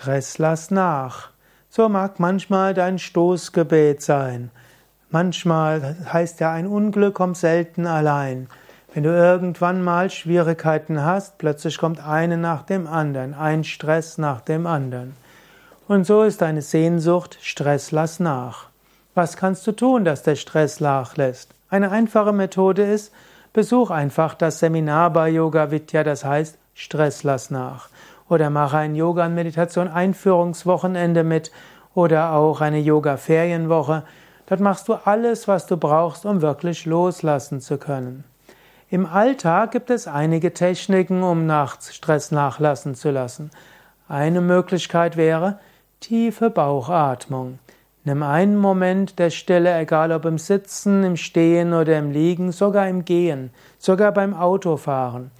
Stress lass nach. So mag manchmal dein Stoßgebet sein. Manchmal heißt ja, ein Unglück kommt selten allein. Wenn du irgendwann mal Schwierigkeiten hast, plötzlich kommt eine nach dem anderen, ein Stress nach dem anderen. Und so ist deine Sehnsucht, Stress lass nach. Was kannst du tun, dass der Stress nachlässt? Eine einfache Methode ist, besuch einfach das Seminar bei Yoga Vidya, das heißt Stress lass nach oder mache ein Yoga- und Meditation-Einführungswochenende mit oder auch eine Yoga-Ferienwoche. Dort machst du alles, was du brauchst, um wirklich loslassen zu können. Im Alltag gibt es einige Techniken, um nachts Stress nachlassen zu lassen. Eine Möglichkeit wäre tiefe Bauchatmung. Nimm einen Moment der Stille, egal ob im Sitzen, im Stehen oder im Liegen, sogar im Gehen, sogar beim Autofahren.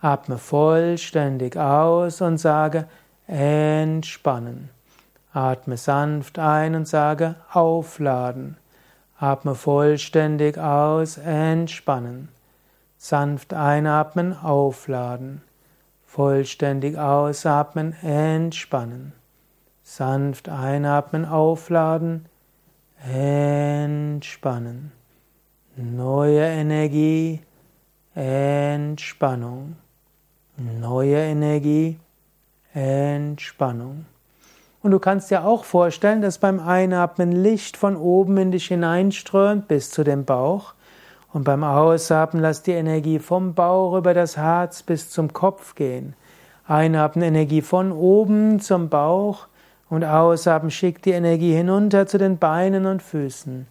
Atme vollständig aus und sage entspannen. Atme sanft ein und sage aufladen. Atme vollständig aus, entspannen. Sanft einatmen, aufladen. Vollständig ausatmen, entspannen. Sanft einatmen, aufladen, entspannen. Neue Energie, Entspannung neue Energie, Entspannung. Und du kannst dir auch vorstellen, dass beim Einatmen Licht von oben in dich hineinströmt bis zu dem Bauch. Und beim Ausatmen lass die Energie vom Bauch über das Herz bis zum Kopf gehen. Einatmen Energie von oben zum Bauch und ausatmen schickt die Energie hinunter zu den Beinen und Füßen.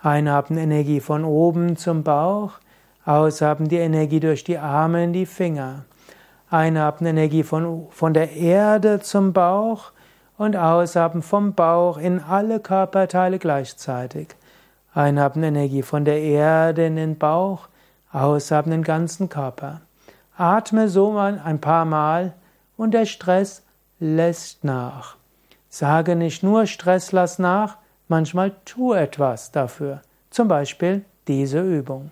Einatmen Energie von oben zum Bauch, ausatmen die Energie durch die Arme in die Finger. Einatmen Energie von, von der Erde zum Bauch und ausatmen vom Bauch in alle Körperteile gleichzeitig. Einatmen Energie von der Erde in den Bauch, ausatmen den ganzen Körper. Atme so ein paar Mal und der Stress lässt nach. Sage nicht nur Stress lass nach, manchmal tu etwas dafür. Zum Beispiel diese Übung.